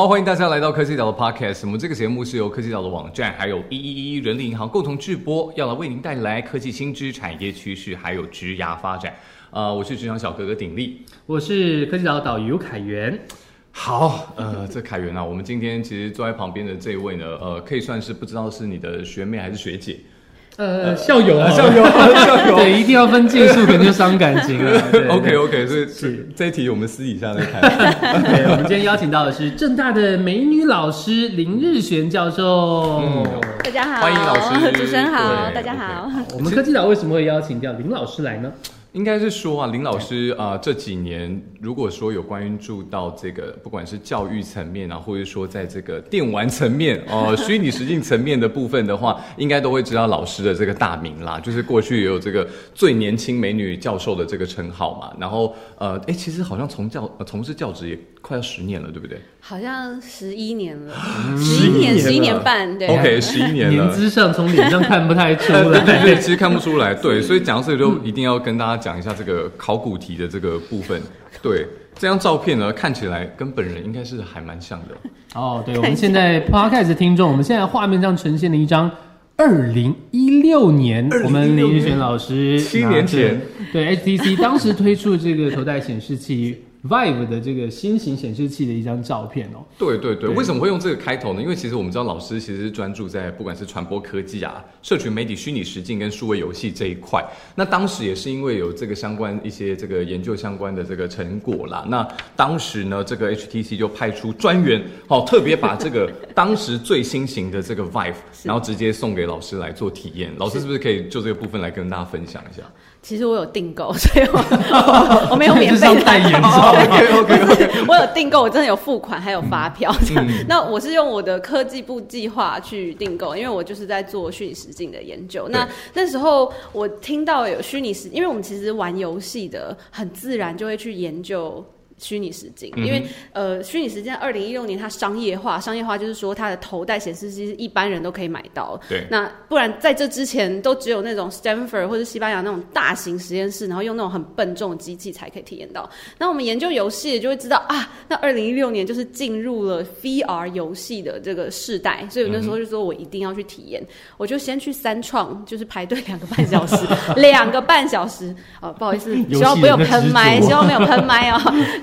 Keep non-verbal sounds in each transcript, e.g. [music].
好，欢迎大家来到科技岛的 Podcast。我们这个节目是由科技岛的网站还有一一一人力银行共同制播，要来为您带来科技新知、产业趋势还有职涯发展。呃，我是职场小哥哥鼎力。我是科技岛导游凯源。好，呃，这凯源啊，我们今天其实坐在旁边的这位呢，呃，可以算是不知道是你的学妹还是学姐。呃，校友啊，校友，[laughs] 校友，对，一定要分件数，可能就伤感情了。[laughs] OK OK，所以是这一题我们私底下再谈。[laughs] 对，我们今天邀请到的是正大的美女老师林日璇教授。嗯大家好，欢迎老师主持人好，大家好。我们科技岛为什么会邀请到林老师来呢？应该是说啊，林老师啊、呃这几年如果说有关注到这个，不管是教育层面啊，或者说在这个电玩层面哦、[laughs] 虚拟实境层面的部分的话，应该都会知道老师的这个大名啦。就是过去也有这个最年轻美女教授的这个称号嘛。然后呃，哎，其实好像从教、呃、从事教职也快要十年了，对不对好像十一年了，十一年，十一年半，对。？OK，十一年了。年资上从脸上看不太出来，[laughs] 对对来。对，其实看不出来，对，所以讲到这里就一定要跟大家讲一下这个考古题的这个部分。[laughs] 对，这张照片呢，看起来跟本人应该是还蛮像的。哦，对，我们现在 Podcast 的听众，我们现在画面上呈现了一张。二零一六年，我们林玉璇老师七年前对 HTC 当时推出这个头戴显示器 Vive 的这个新型显示器的一张照片哦。对对对，对为什么会用这个开头呢？因为其实我们知道老师其实是专注在不管是传播科技啊、社群媒体、虚拟实境跟数位游戏这一块。那当时也是因为有这个相关一些这个研究相关的这个成果啦。那当时呢，这个 HTC 就派出专员，哦，特别把这个 [laughs] 当时最新型的这个 Vive，然后直接送给老师来做体验。老师是不是可以就这个部分来跟大家分享一下？其实我有订购，所以我我 [laughs] 我没有免费这是代言是吧的。[laughs] [laughs] OK，OK，OK 我有订购，我真的有付款，还有发票。这样嗯那我是用我的科技部计划去订购，因为我就是在做虚拟实境的研究。那那时候我听到有虚拟实，因为我们其实玩游戏的，很自然就会去研究。虚拟实境，因为呃，虚拟实境二零一六年它商业化，商业化就是说它的头戴显示器是一般人都可以买到，对。那不然在这之前都只有那种 Stanford 或者西班牙那种大型实验室，然后用那种很笨重的机器才可以体验到。那我们研究游戏就会知道啊，那二零一六年就是进入了 VR 游戏的这个世代，所以我那时候就说我一定要去体验，我就先去三创，就是排队两个半小时，两个半小时，哦，不好意思，[laughs] 希望不有喷麦，希望没有喷麦哦，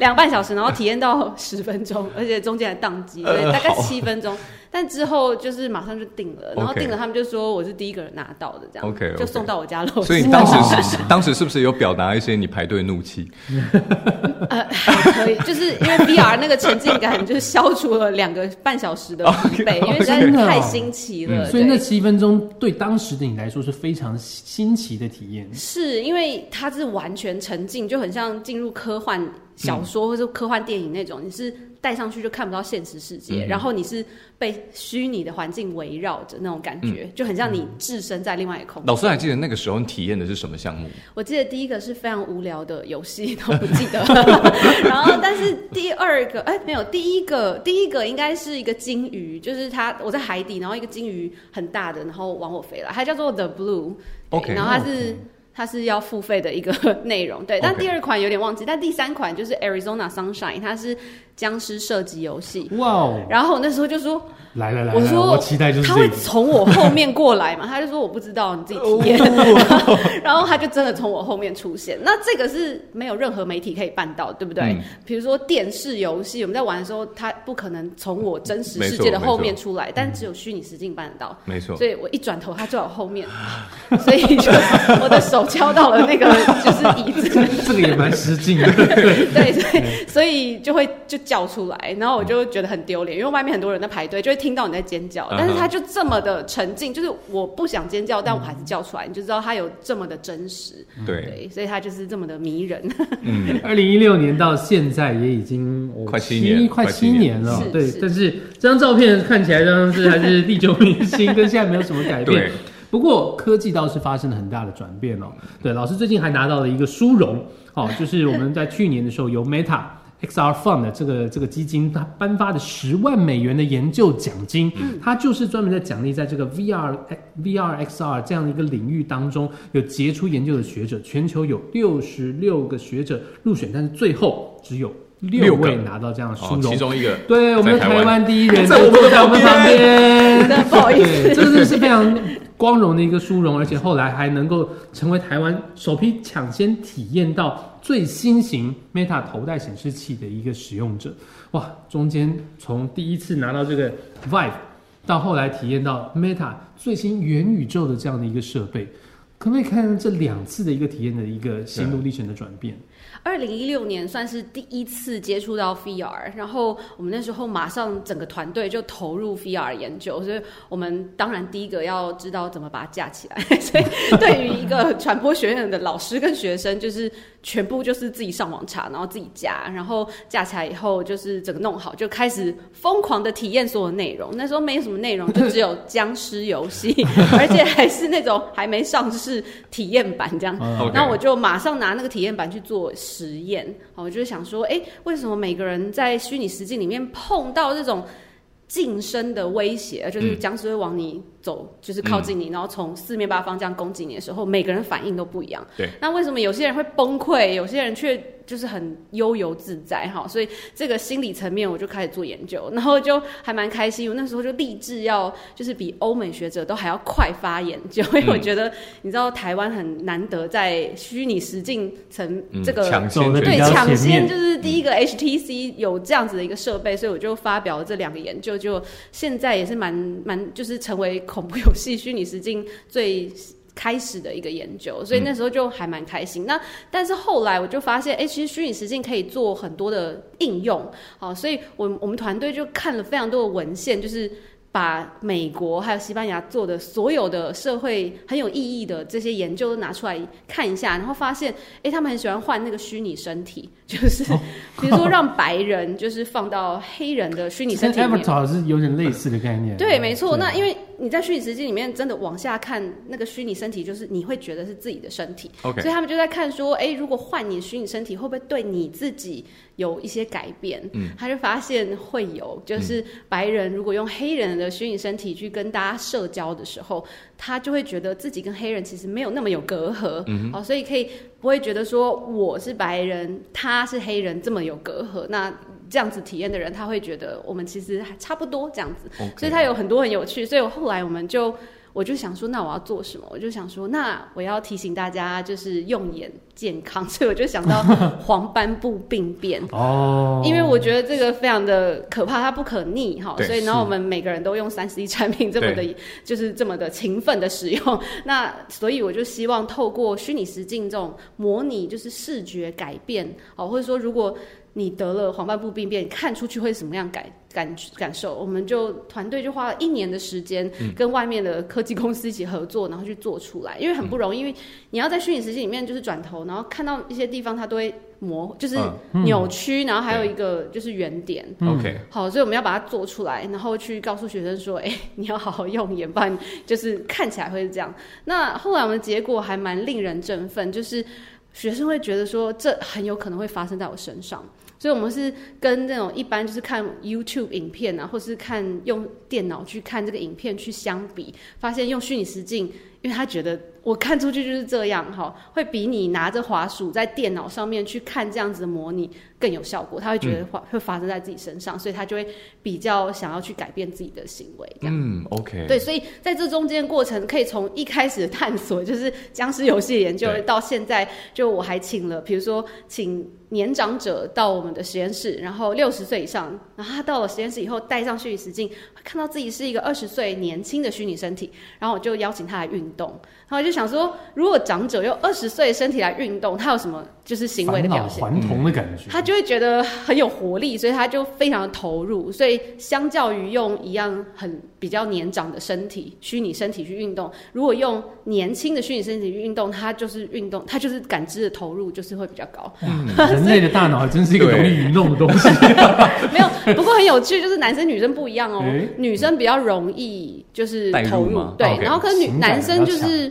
两个半小时，然后体验到十分钟，而且中间还宕机，对，呃大概七分钟。但之后就是马上就定了，然后定了，他们就说我是第一个人拿到的，这样 OK，OK 就送到我家楼下。所以你当时是 [laughs] 当时是不是有表达一些你排队怒气？呃还可以，就是因为 VR 那个沉浸感，就是消除了两个半小时的 [laughs] 疲惫，因为实在是真的哦太新奇了。所以那七分钟对当时的你来说是非常新奇的体验。是因为它是完全沉浸，就很像进入科幻小说或者科幻电影那种，你是戴上去就看不到现实世界，嗯然后你是被虚拟的环境围绕着那种感觉，就很像你置身在另外一个空间。老师还记得那个时候你体验的是什么项目？我记得第一个是非常无聊的游戏，都不记得。[laughs] 然后，但是第二个，哎，没有，第一个，第一个应该是一个金鱼，就是它，我在海底，然后一个金鱼很大的，然后往我飞来，它叫做 The Blue，OK 然后它是。它是要付费的一个 [laughs] 内容，对。但第二款有点忘记，但第三款就是 Arizona Sunshine，它是僵尸射击游戏。哇哦！然后我那时候就说，来来来来，我说我期待就是他会。从我后面过来嘛？[laughs] 他就说我不知道，你自己体验。[laughs] 然后他就真的从我后面出现。那这个是没有任何媒体可以办到，对不对嗯？比如说电视游戏，我们在玩的时候，他不可能从我真实世界的后面出来，但只有虚拟实境办得到。没错所，以我一转头，他就在我后面，所以就 [laughs] 我的手敲到了那个就是椅子，[laughs] 这个也蛮失敬的，[laughs] 对。对对，所以就会就叫出来，然后我就觉得很丢脸，因为外面很多人在排队，就会听到你在尖叫，但是他就这么的沉静，就是我不想尖叫，但我还是叫出来，你就知道他有这么的真实，对，对，所以他就是这么的迷人。嗯，[laughs] 二零一六年到现在也已经哦快七年快快七年了是。对，但是这张照片看起来像是还是历久弥新，跟现在没有什么改变对。不过科技倒是发生了很大的转变哦。对，老师最近还拿到了一个殊荣哦，就是我们在去年的时候由 Meta。XR Fund 的这个这个基金，它颁发的十万美元的研究奖金，它就是专门在奖励在这个 VR VR XR 这样的一个领域当中有杰出研究的学者，全球有六十六个学者入选，但是最后只有六位拿到这样的殊哦，荣其。中一个对，我们的台湾第一人在我们的坐在我们旁边，[laughs] 不好意思非常光荣的一个殊荣，而且后来还能够成为台湾首批抢先体验到最新型 Meta 头戴显示器的一个使用者。哇，中间从第一次拿到这个 Vive，到后来体验到 Meta 最新元宇宙的这样的一个设备，可不可以看看这两次的一个体验的一个心路历程的转变？二零一六年算是第一次接触到 VR，然后我们那时候马上整个团队就投入 VR 研究，所以我们当然第一个要知道怎么把它架起来。[laughs] 所以对于一个传播学院的老师跟学生，就是全部就是自己上网查，然后自己架，然后架起来以后就是整个弄好，就开始疯狂的体验所有内容。那时候没什么内容，就只有僵尸游戏，[laughs] 而且还是那种还没上市体验版这样。嗯 [laughs] OK 然后我就马上拿那个体验版去做实验，哦我就想说，哎，为什么每个人在虚拟实境里面碰到这种近身的威胁，就是嗯僵尸会往你走，就是靠近你，然后从四面八方这样攻击你的时候，每个人反应都不一样。对，那为什么有些人会崩溃，有些人却就是很悠游自在？哈，所以这个心理层面我就开始做研究，然后就还蛮开心。我那时候就立志要就是比欧美学者都还要快发研究，[laughs] 因为我觉得你知道台湾很难得在虚拟实境层嗯这个抢先对抢先就是第一个 HTC 有这样子的一个设备，所以我就发表了这两个研究，就现在也是蛮蛮就是成为恐怖游戏虚拟实境最。开始的一个研究，所以那时候就还蛮开心。那但是后来我就发现，哎、其实虚拟实境可以做很多的应用，好，所以我我们团队就看了非常多的文献，就是把美国还有西班牙做的所有的社会很有意义的这些研究都拿出来看一下，然后发现，哎、他们很喜欢换那个虚拟身体，[laughs] 就是、比如说让白人就是放到黑人的虚拟身体里面。[laughs] Avatar 是有点类似的概念。对，没错。那因为你在虚拟实境里面真的往下看，那个虚拟身体就是你会觉得是自己的身体，OK。所以他们就在看说，哎、如果换你虚拟身体，会不会对你自己有一些改变？嗯，他就发现会有，就是白人如果用黑人的虚拟身体去跟大家社交的时候，他就会觉得自己跟黑人其实没有那么有隔阂，嗯，哦，所以可以不会觉得说我是白人，他是黑人这么有隔阂，那。这样子体验的人，他会觉得我们其实还差不多这样子所以他有很多很有趣。所以我后来我们就我就想说，那我要做什么？我就想说，那我要提醒大家就是用眼健康，所以我就想到 [laughs] 黄斑部病变。哦，因为我觉得这个非常的可怕，它不可逆哈，所以然后我们每个人都用三 C 产品这么的，就是这么的勤奋的使用。那所以我就希望透过虚拟实境这种模拟，就是视觉改变哦，或者说如果你得了黄斑部病变，看出去会什么样感感感受？我们就团队就花了一年的时间，跟外面的科技公司一起合作，然后去做出来，因为很不容易，因为你要在虚拟实境里面就是转头，然后看到一些地方它都会模，就是嗯扭曲，然后还有一个就是圆点。嗯 OK，好，所以我们要把它做出来，然后去告诉学生说，哎、你要好好用眼，不然就是看起来会是这样。那后来我们结果还蛮令人振奋，就是学生会觉得说，这很有可能会发生在我身上。所以，我们是跟那种一般就是看 YouTube 影片啊，或是看用电脑去看这个影片去相比，发现用虚拟实境，因为他觉得我看出去就是这样哈，会比你拿着滑鼠在电脑上面去看这样子的模拟更有效果。他会觉得会会发生在自己身上，所以他就会比较想要去改变自己的行为，这样。嗯，OK，对，所以在这中间过程，可以从一开始的探索，就是僵尸游戏研究，到现在，就我还请了，比如说请年长者到我们的实验室，然后六十岁以上，然后他到了实验室以后，戴上虚拟实镜，会看到自己是一个二十岁年轻的虚拟身体，然后我就邀请他来运动，然后我就想说，如果长者用二十岁的身体来运动，他有什么就是行为的表现？还童的感觉，他就会觉得很有活力，所以他就非常的投入。所以相较于用一样很比较年长的身体、虚拟身体去运动，如果用年轻的虚拟身体去运动，他就是运动，他就是感知的投入就是会比较高。人类的大脑还真是一个容易愚弄的东西。[laughs] 没有，不过很有趣，就是男生女生不一样哦。诶女生比较容易就是投入吗，对然后可是女男生就是。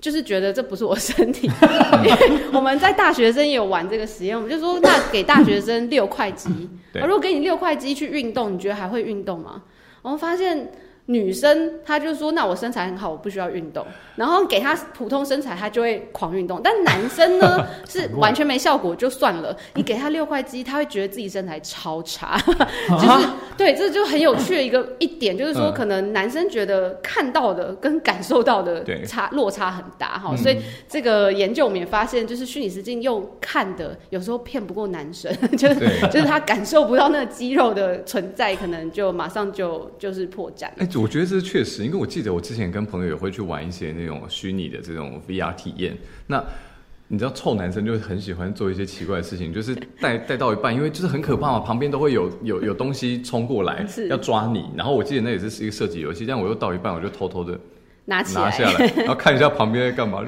就是觉得这不是我身体，[laughs] 因为我们在大学生也有玩这个实验，我们就说那给大学生六块肌，啊如果给你六块肌去运动，你觉得还会运动吗？我们发现女生她就说，那我身材很好，我不需要运动。然后给她普通身材，她就会狂运动。但男生呢 [laughs] 是完全没效果，就算了。你给他六块肌，他会觉得自己身材超差，[laughs] 就是对，这就很有趣的一个一点，就是说可能男生觉得看到的跟感受到的对差落差很大哈。嗯所以这个研究我们也发现，就是虚拟实境用看的，有时候骗不过男生，[laughs] 就是就是他感受不到那个肌肉的存在，可能就马上就就是破绽。哎、我觉得这是确实，因为我记得我之前跟朋友也会去玩一些那种虚拟的这种 VR 体验。那你知道，臭男生就很喜欢做一些奇怪的事情，就是带 [laughs] 带到一半，因为就是很可怕嘛，旁边都会有有有东西冲过来是要抓你。然后我记得那也是一个射击游戏，但我又到一半，我就偷偷的拿起来，拿下来，[laughs] 然后看一下旁边在干嘛，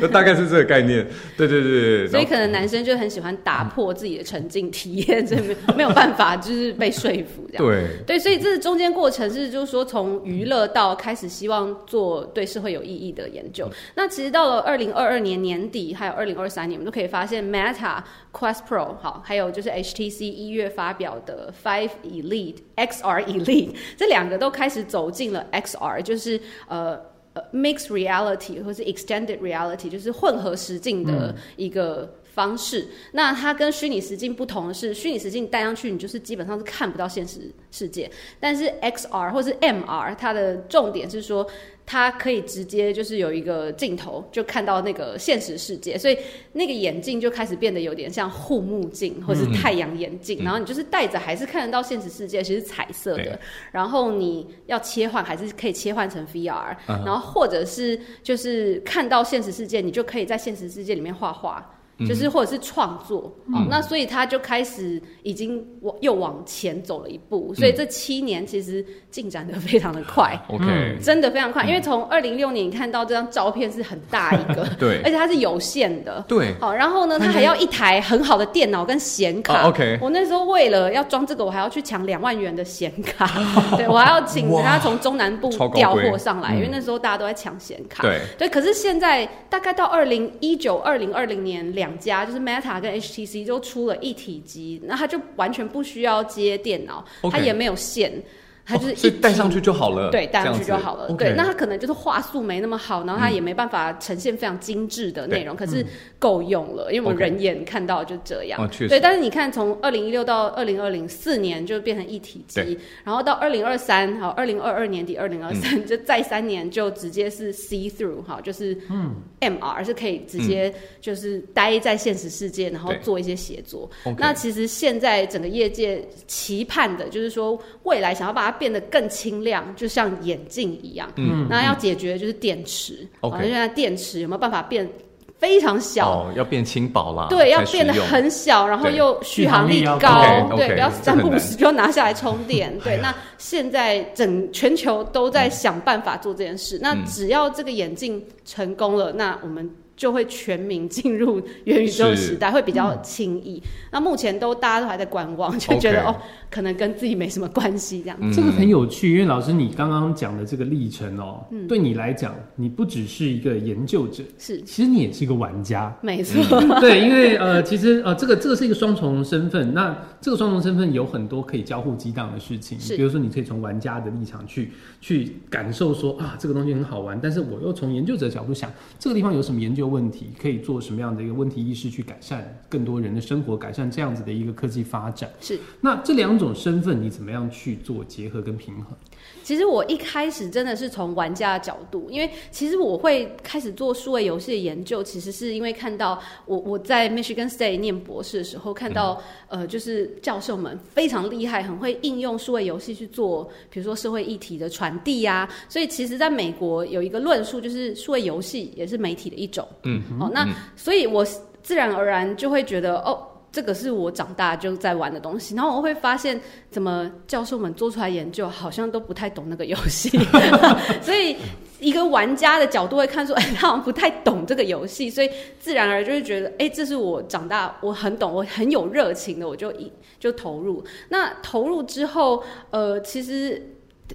就 [laughs] 大概是这个概念。对对对对，所以可能男生就很喜欢打破自己的沉浸体验，这没没有办法，就是被说服这样。对对，所以这中间过程是，就是说从娱乐到开始希望做对社会有意义的研究。那其实到了二零二二年年底，还有二零二三年，我们都可以发现 Meta Quest Pro 好，还有就是 HTC 一月发表的 Five Elite XR Elite 这两个都开始走进了 XR，就是呃。呃，mixed reality 或是 extended reality，就是混合实境的一个方式。那它跟虚拟实境不同的是，虚拟实境戴上去，你就是基本上是看不到现实世界。但是 XR 或是 MR，它的重点是说，它可以直接就是有一个镜头就看到那个现实世界，所以那个眼镜就开始变得有点像护目镜或是太阳眼镜，嗯然后你就是戴着还是看得到现实世界，其实是彩色的。然后你要切换还是可以切换成 VR，、嗯然后或者是就是看到现实世界，你就可以在现实世界里面画画。就是或者是创作，哦，那所以他就开始已经往又往前走了一步，所以这七年其实进展的非常的快，[laughs] OK，、嗯真的非常快，因为从二零六年你看到这张照片是很大一个，[laughs] 对。而且它是有线的，对。好，然后呢，他还要一台很好的电脑跟显卡。啊，OK。我那时候为了要装这个，我还要去抢两万元的显卡，[laughs] 对我还要请人家从中南部调货上来，嗯因为那时候大家都在抢显卡。对。对，可是现在大概到二零一九、二零二零年，两家就是 Meta 跟 HTC 都出了一体机，那它就完全不需要接电脑它也没有线。它就是哦所以一体戴上去就好了，对，戴上去就好了。对，那它可能就是话术没那么好，然后它也没办法呈现非常精致的内容，可是够用了，因为我们人眼看到就这样。对，但是你看，从二零一六到二零二零四年就变成一体机，然后到二零二三，好，二零二二年底二零二嗯。三 [laughs] 就再三年就直接是 see through，哈，就是嗯。MR 是可以直接就是待在现实世界，然后做一些协作。那其实现在整个业界期盼的就是说，未来想要把它变得更轻量，就像眼镜一样。嗯。那要解决就是电池。OK 好现在电池有没有办法变非常小？哦，要变轻薄啦，对，要变得很小，然后又续航力高，对，不要三不五时就要拿下来充电。[laughs] 对，那现在整全球都在想办法做这件事。那嗯。只要这个眼镜成功了，那我们就会全民进入元宇宙时代，会比较轻易。那目前都大家都还在观望，就觉得哦，可能跟自己没什么关系这样。嗯这个很有趣，因为老师你刚刚讲的这个历程哦，嗯对你来讲，你不只是一个研究者，是其实你也是一个玩家。没错，[laughs] 对，因为呃，其实呃，这个这个是一个双重身份。那这个双重身份有很多可以交互激荡的事情，是比如说你可以从玩家的立场去去感受说啊，这个东西很好玩，但是我又从研究者的角度想，这个地方有什么研究问题，可以做什么样的一个问题意识去改善更多人的生活，改善这样子的一个科技发展。是。那这两种身份你怎么样去做结合跟平衡？其实我一开始真的是从玩家的角度，因为其实我会开始做数位游戏的研究，其实是因为看到我我在 Michigan State 念博士的时候，看到、呃，就是教授们非常厉害，很会应用数位游戏去做，比如说社会议题的传递啊。所以其实在美国有一个论述，就是数位游戏也是媒体的一种。嗯，哦，那所以我自然而然就会觉得哦。这个是我长大就在玩的东西，然后我会发现，怎么教授们做出来研究好像都不太懂那个游戏，所 [laughs] 以一个玩家的角度会看出，哎，他好像不太懂这个游戏，所以自然而然就会觉得，哎，这是我长大我很懂，我很有热情的，我就一就投入。那投入之后，呃，其实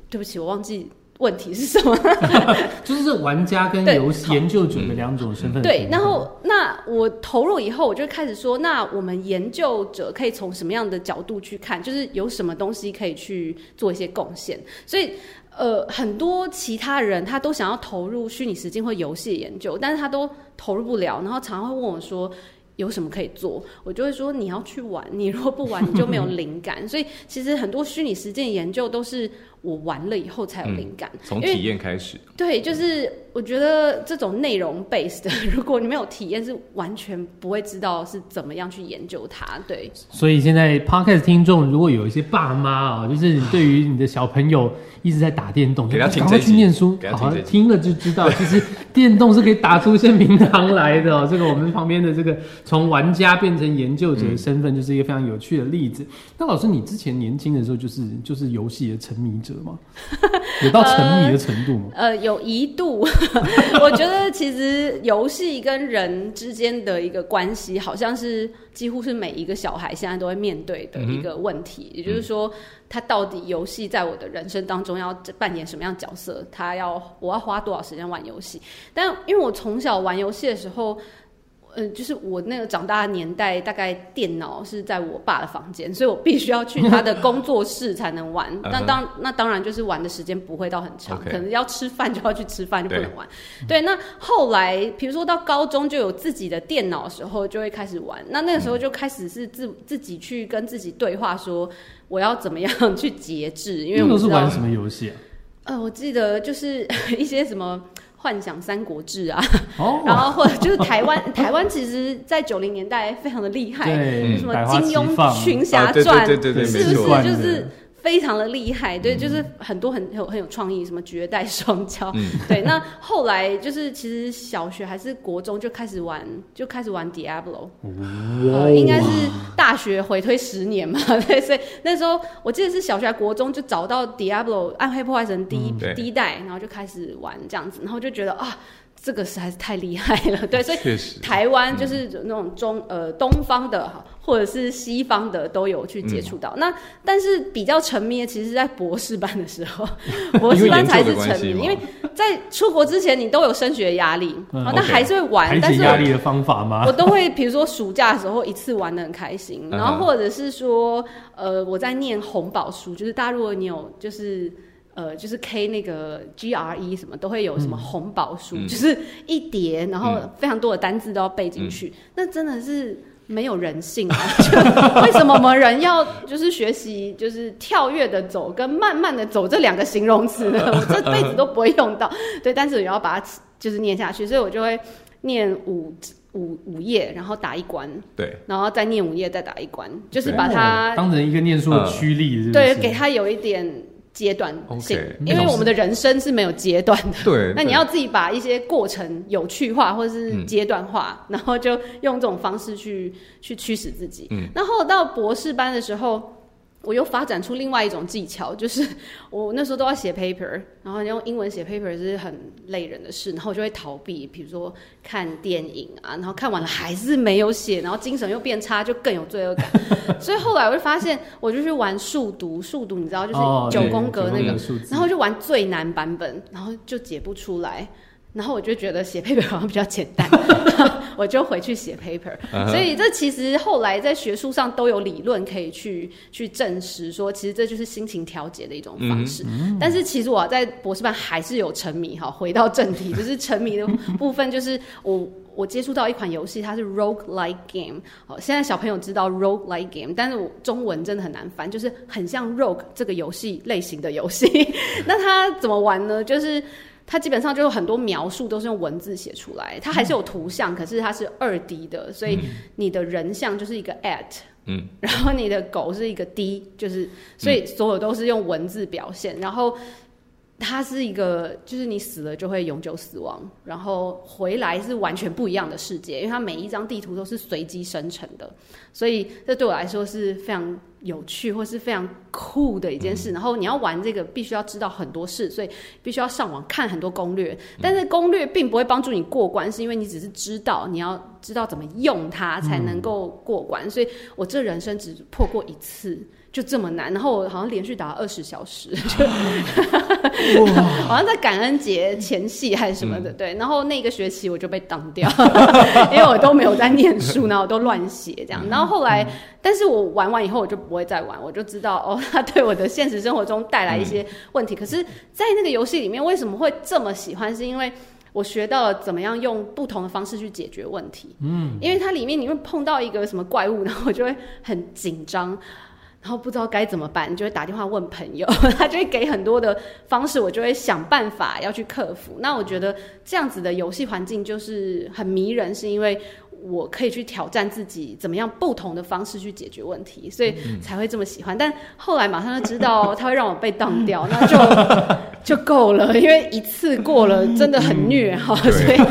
对不起，我忘记问题是什么？[laughs] 就是玩家跟游戏研究者的两种身份。对，然后那我投入以后，我就开始说，那我们研究者可以从什么样的角度去看？就是有什么东西可以去做一些贡献？所以。呃，很多其他人他都想要投入虚拟实境或游戏的研究，但是他都投入不了，然后常常会问我说有什么可以做，我就会说你要去玩，你如果不玩你就没有灵感。所以其实很多虚拟实践研究都是我玩了以后才有灵感，从体验开始，对，就是我觉得这种内容 based 的，[laughs] 如果你没有体验，是完全不会知道是怎么样去研究它。对，所以现在 podcast 听众如果有一些爸妈啊，就是你对于你的小朋友一直在打电动，给他听赶快这去念书给，他好听了就知道，其实电动是可以打出一些名堂来的、哦。[laughs] 这个我们旁边的这个从玩家变成研究者的身份，就是一个非常有趣的例子。那老师，你之前年轻的时候就是就是游戏的沉迷者吗？[laughs] 有到沉迷的程度吗？呃，有一度，[laughs] 我觉得其实游戏跟人之间的一个关系，好像是几乎是每一个小孩现在都会面对的一个问题。也就是说，他到底游戏在我的人生当中要扮演什么样角色？他要我要花多少时间玩游戏？但因为我从小玩游戏的时候。嗯，就是我那个长大的年代，大概电脑是在我爸的房间，所以我必须要去他的工作室才能玩。那当那当然就是玩的时间不会到很长可能要吃饭就要去吃饭，就不能玩。对，那后来比如说到高中就有自己的电脑的时候，就会开始玩。那那个时候就开始是自自己去跟自己对话，说我要怎么样去节制，因为我是玩什么游戏啊？呃，我记得就是 [laughs] 一些什么。幻想三国志啊，哦，[laughs] 然后或者就是台湾，[laughs] 台湾其实在九零年代非常的厉害，什么金庸群侠传，对对对对，是没错。是不是？就是非常的厉害？对，就是很多很有很有创意，什么绝代双骄，嗯 [laughs] 对。那后来就是其实小学还是国中就开始玩，就开始玩 Diablo，呃，应该是大学回推十年嘛，[laughs] 对，所以那时候我记得是小学还国中就找到 Diablo 暗黑破坏神第一、嗯第一代，然后就开始玩这样子，然后就觉得啊。这个实在是太厉害了，[laughs] 对，所以，台湾就是那种中呃东方的或者是西方的都有去接触到。嗯。那但是比较沉迷的，其实是在博士班的时候，[laughs] 博士班才是沉迷，因为因为在出国之前你都有升学压力，嗯。好那还是会玩，排但是压力的方法吗？我？都会，比如说暑假的时候一次玩的很开心，[laughs] 然后或者是说，呃，我在念红宝书，就是大家如果你有就是。呃，就是 K 那个 GRE 什么都会有什么红宝书，嗯就是一叠，然后嗯非常多的单字都要背进去，那真的是没有人性啊！[laughs] 就为什么我们人要就是学习就是跳跃的走跟慢慢的走这两个形容词呢？我这辈子都不会用到，对，但是也要把它就是念下去，所以我就会念五五五页，然后打一关，对，然后再念五页，再打一关，就是把它哦当成一个念书的驱力，是不对给它有一点阶段因为我们的人生是没有阶段的。[laughs] 对，那你要自己把一些过程有趣化，或者是嗯阶段化，然后就用这种方式去去驱使自己。嗯然后到博士班的时候，我又发展出另外一种技巧，就是 [laughs] 我那时候都要写 paper，然后用英文写 paper 是很累人的事，然后我就会逃避，比如说看电影啊，然后看完了还是没有写，然后精神又变差，就更有罪恶感。[laughs] 所以后来我就发现，我就去玩数独，数独你知道，就是九宫格那个然后就玩最难版本，然后就解不出来，然后我就觉得写 paper 好像比较简单，[laughs] 我就回去写 paper。所以这其实后来在学术上都有理论可以去去证实说，其实这就是心情调节的一种方式。但是其实我在博士班还是有沉迷哈。回到正题，[laughs] 就是沉迷的部分，就是我。我接触到一款游戏，它是 rogue like game。好，现在小朋友知道 rogue like game，但是我中文真的很难翻，就是很像 rogue 这个游戏类型的游戏。[laughs] 那它怎么玩呢？就是它基本上就有很多描述都是用文字写出来，它还是有图像，可是它是二 D 的，所以你的人像就是一个 at，嗯，然后你的狗是一个 D，就是所以所有都是用文字表现，然后。它是一个，就是你死了就会永久死亡，然后回来是完全不一样的世界，因为它每一张地图都是随机生成的，所以这对我来说是非常有趣或是非常酷的一件事。然后你要玩这个，必须要知道很多事，所以必须要上网看很多攻略。但是攻略并不会帮助你过关，是因为你只是知道你要知道怎么用它才能够过关。所以我这人生只破过一次。就这么难，然后我好像连续打了二十小时，[laughs] 就好像在感恩节前夕还是什么的，对。然后那个学期我就被当掉，[laughs] 因为我都没有在念书，然后我都乱写这样。然后后来，但是我玩完以后我就不会再玩，我就知道哦，它对我的现实生活中带来一些问题。可是，在那个游戏里面，为什么会这么喜欢？是因为我学到了怎么样用不同的方式去解决问题。嗯，因为它里面你会碰到一个什么怪物，然后我就会很紧张。然后不知道该怎么办，你就会打电话问朋友，[laughs] 他就会给很多的方式，我就会想办法要去克服。那我觉得这样子的游戏环境就是很迷人，是因为我可以去挑战自己，怎么样不同的方式去解决问题，所以才会这么喜欢。但后来马上就知道 [laughs] 他会让我被当掉，那就就够了，因为一次过了真的很虐哈，所以。[laughs]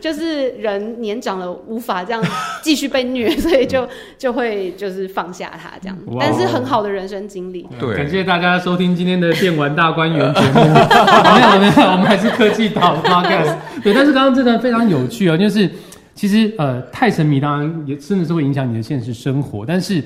就是人年长了无法这样继续被虐，[laughs] 所以就就会就是放下他这样，但是很好的人生经历。对，感谢大家收听今天的电玩大观园节目。没有没有，我们还是科技岛 podcast。对，但是刚刚这段非常有趣哦，就是。其实，呃，太沉迷当然也真的是会影响你的现实生活。但是，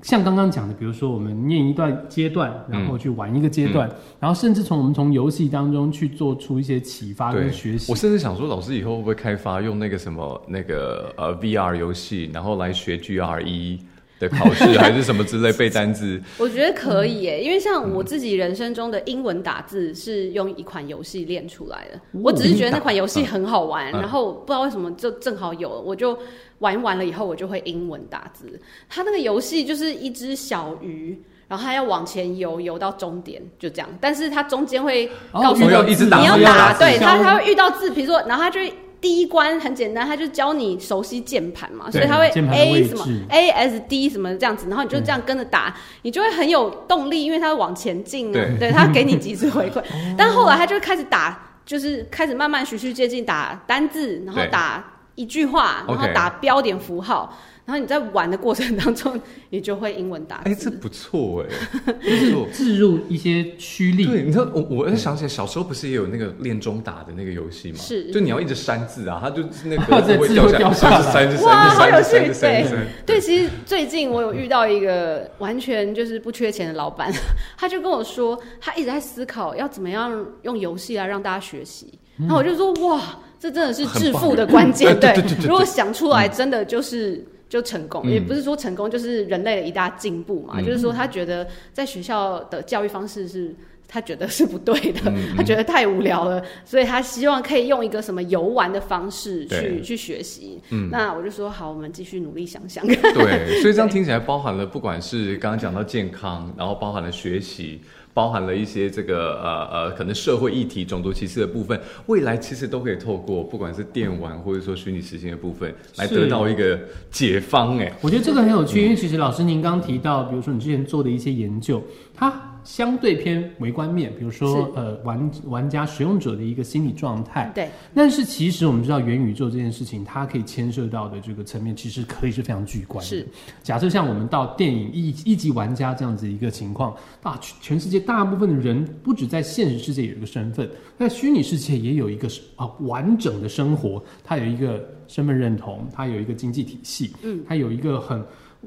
像刚刚讲的，比如说我们念一段阶段，然后去玩一个阶段，然后甚至从我们从游戏当中去做出一些启发跟学习。我甚至想说，老师以后会不会开发用那个什么那个呃 VR 游戏，然后来学 GRE？的考试还是什么之类背单词，[laughs] 我觉得可以耶，因为像我自己人生中的英文打字是用一款游戏练出来的。我只是觉得那款游戏很好玩，然后不知道为什么就正好有，我就玩完了以后我就会英文打字。它那个游戏就是一只小鱼，然后它要往前游，游到终点就这样，但是它中间会告诉你你要打，对它它会遇到字，比如说，然后它就。第一关很简单，他就教你熟悉键盘嘛，所以他会 A 什么 A S D 什么这样子，然后你就这样跟着打，你就会很有动力，因为他往前进啊，对。他给你及时回馈。[laughs] 但后来他就开始打，就是开始慢慢循序渐进，打单字，然后打一句话，然后打标点符号。然后你在玩的过程当中，你就会英文打字。哎，这不错哎，[laughs] 就是置入一些驱力。对，你知道我，我想起来小时候不是也有那个练中打的那个游戏吗？是，就你要一直删字啊，它就那个 [laughs] 字会掉下来。哇，好有趣！对，对，其实最近我有遇到一个完全就是不缺钱的老板，[laughs] 他就跟我说，他一直在思考要怎么样用游戏来让大家学习。然后我就说，哇，这真的是致富的关键。对，如果想出来，真的就是。就成功，也不是说成功就是人类的一大进步嘛。就是说，他觉得在学校的教育方式是他觉得是不对的，他觉得太无聊了，所以他希望可以用一个什么游玩的方式去去学习。那我就说好，我们继续努力想想。对，所以这样听起来包含了不管是刚刚讲到健康，然后包含了学习。包含了一些这个呃呃，可能社会议题、种族歧视的部分，未来其实都可以透过不管是电玩或者说虚拟实境的部分，来得到一个解方。哎，我觉得这个很有趣，因为其实老师您刚提到，比如说你之前做的一些研究，它。相对偏微观面，比如说呃玩玩家使用者的一个心理状态。对。但是其实我们知道元宇宙这件事情，它可以牵涉到的这个层面，其实可以是非常巨观的。是。假设像我们到电影一一级玩家这样子一个情况，大，全世界大部分的人不止在现实世界有一个身份，在虚拟世界也有一个啊完整的生活，它有一个身份认同，它有一个经济体系，嗯，它有一个很。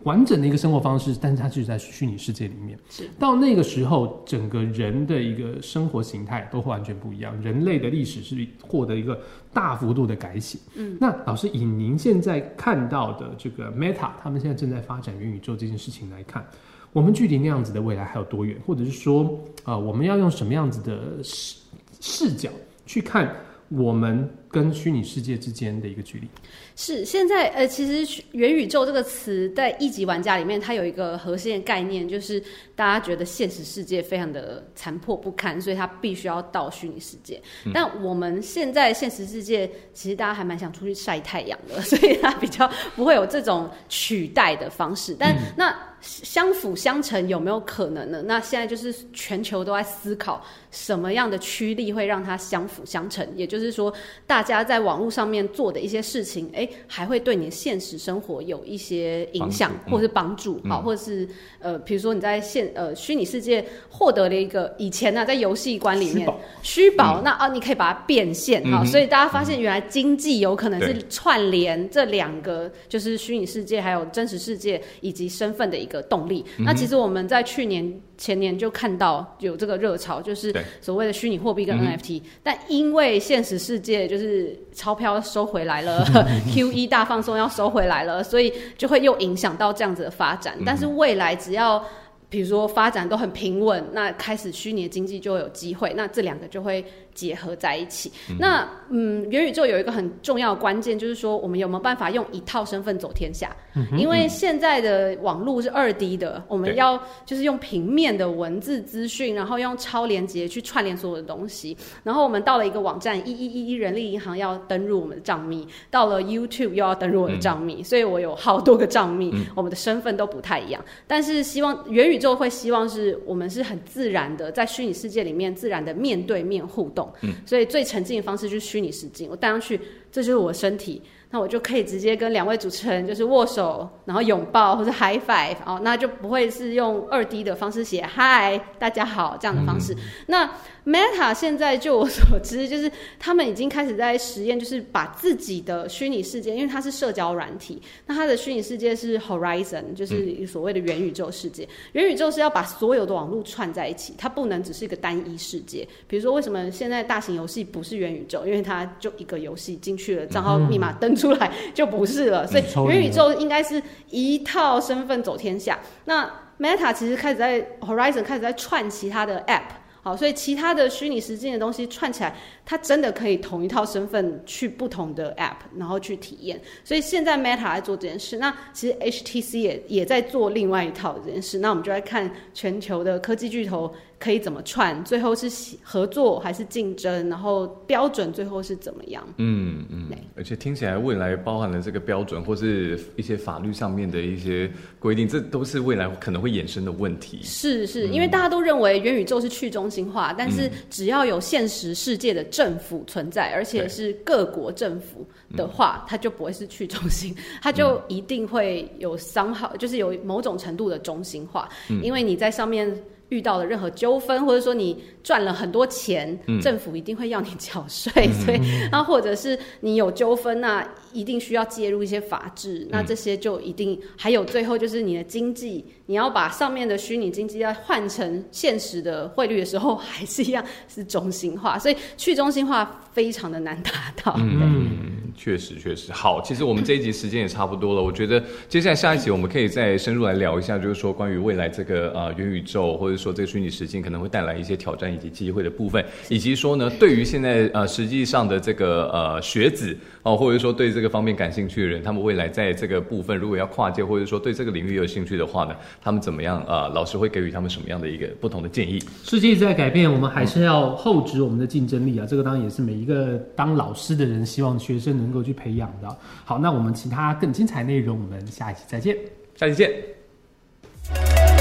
完整的一个生活方式，但是它就是在虚拟世界里面。是到那个时候，整个人的一个生活形态都会完全不一样。人类的历史是获得一个大幅度的改写。嗯，那老师以您现在看到的这个 Meta，他们现在正在发展元宇宙这件事情来看，我们距离那样子的未来还有多远？或者是说，啊，我们要用什么样子的视视角去看？我们跟虚拟世界之间的一个距离是现在呃，其实元宇宙这个词在一级玩家里面，它有一个核心的概念，就是大家觉得现实世界非常的残破不堪，所以它必须要到虚拟世界。但我们现在现实世界，其实大家还蛮想出去晒太阳的，[laughs] 所以它比较不会有这种取代的方式。但那相辅相成有没有可能呢？那现在就是全球都在思考什么样的驱力会让它相辅相成，也就是说，大大家在网络上面做的一些事情，哎，还会对你的现实生活有一些影响或者是帮助，好，或者是呃，比如说你在现呃虚拟世界获得了一个以前呢、在游戏馆里面虚宝，那啊你可以把它变现好、嗯所以大家发现原来经济有可能是串联这两个就是虚拟世界还有真实世界以及身份的一个动力。嗯那其实我们在去年前年就看到有这个热潮，就是所谓的虚拟货币跟 NFT，、但因为现实世界就是钞票收回来了，[laughs] QE 大放松要收回来了，所以就会又影响到这样子的发嗯展。但是未来只要比如说发展都很平稳，那开始虚拟经济就会有机会，那这两个就会结合在一起。那嗯，元宇宙有一个很重要的关键，就是说我们有没有办法用一套身份走天下？因为现在的网络是二 D 的，我们要就是用平面的文字资讯，然后用超连接去串联所有的东西。然后我们到了一个网站，一一一一人力银行要登入我们的账密，到了 YouTube 又要登入我的账密，所以我有好多个账密，我们的身份都不太一样。但是希望元宇宙会希望是我们是很自然的在虚拟世界里面自然的面对面互动，所以最沉浸的方式就是虚拟实境，我戴上去，这就是我身体。那我就可以直接跟两位主持人就是握手，然后拥抱或者 high five 哦，那就不会是用二 D 的方式写 “hi，大家好这样的方式。那 Meta 现在就我所知，就是他们已经开始在实验，就是把自己的虚拟世界，因为它是社交软体，那它的虚拟世界是 Horizon，就是所谓的元宇宙世界。元宇宙是要把所有的网络串在一起，它不能只是一个单一世界。比如说，为什么现在大型游戏不是元宇宙？因为它就一个游戏进去了，账号密码登出来 [laughs] 就不是了。所以元宇宙应该是一套身份走天下。那 Meta 其实开始在 Horizon 开始在串其他的 App。好，所以其他的虚拟实境的东西串起来，它真的可以同一套身份去不同的 App，然后去体验。所以现在 Meta 在做这件事，那其实 HTC 也也在做另外一套这件事。那我们就来看全球的科技巨头可以怎么串，最后是合作还是竞争，然后标准最后是怎么样？嗯嗯对，而且听起来未来包含了这个标准或是一些法律上面的一些规定，这都是未来可能会衍生的问题。是是，因为大家都认为元宇宙是去中心化，但是只要有现实世界的政府存在，而且是各国政府的话，它就不会是去中心，它就一定会有商号，就是有某种程度的中心化，因为你在上面。遇到了任何纠纷，或者说你赚了很多钱，政府一定会要你缴税，所以那或者是你有纠纷，那一定需要介入一些法制，那这些就一定还有最后就是你的经济，你要把上面的虚拟经济要换成现实的汇率的时候，还是一样是中心化，[laughs] 所以去中心化非常的难达到。嗯，确实确实好。其实我们这一集时间也差不多了，我觉得接下来下一集我们可以再深入来聊一下，就是说关于未来这个呃元宇宙或者说这个虚拟实境可能会带来一些挑战以及机会的部分，以及说呢，对于现在呃实际上的这个呃学子哦、或者说对这个方面感兴趣的人，他们未来在这个部分如果要跨界，或者说对这个领域有兴趣的话呢，他们怎么样呃老师会给予他们什么样的一个不同的建议？世界一直在改变，我们还是要厚植我们的竞争力啊！这个当然也是每一个当老师的人希望学生能够去培养的。好，那我们其他更精彩内容，我们下一期再见。下期见。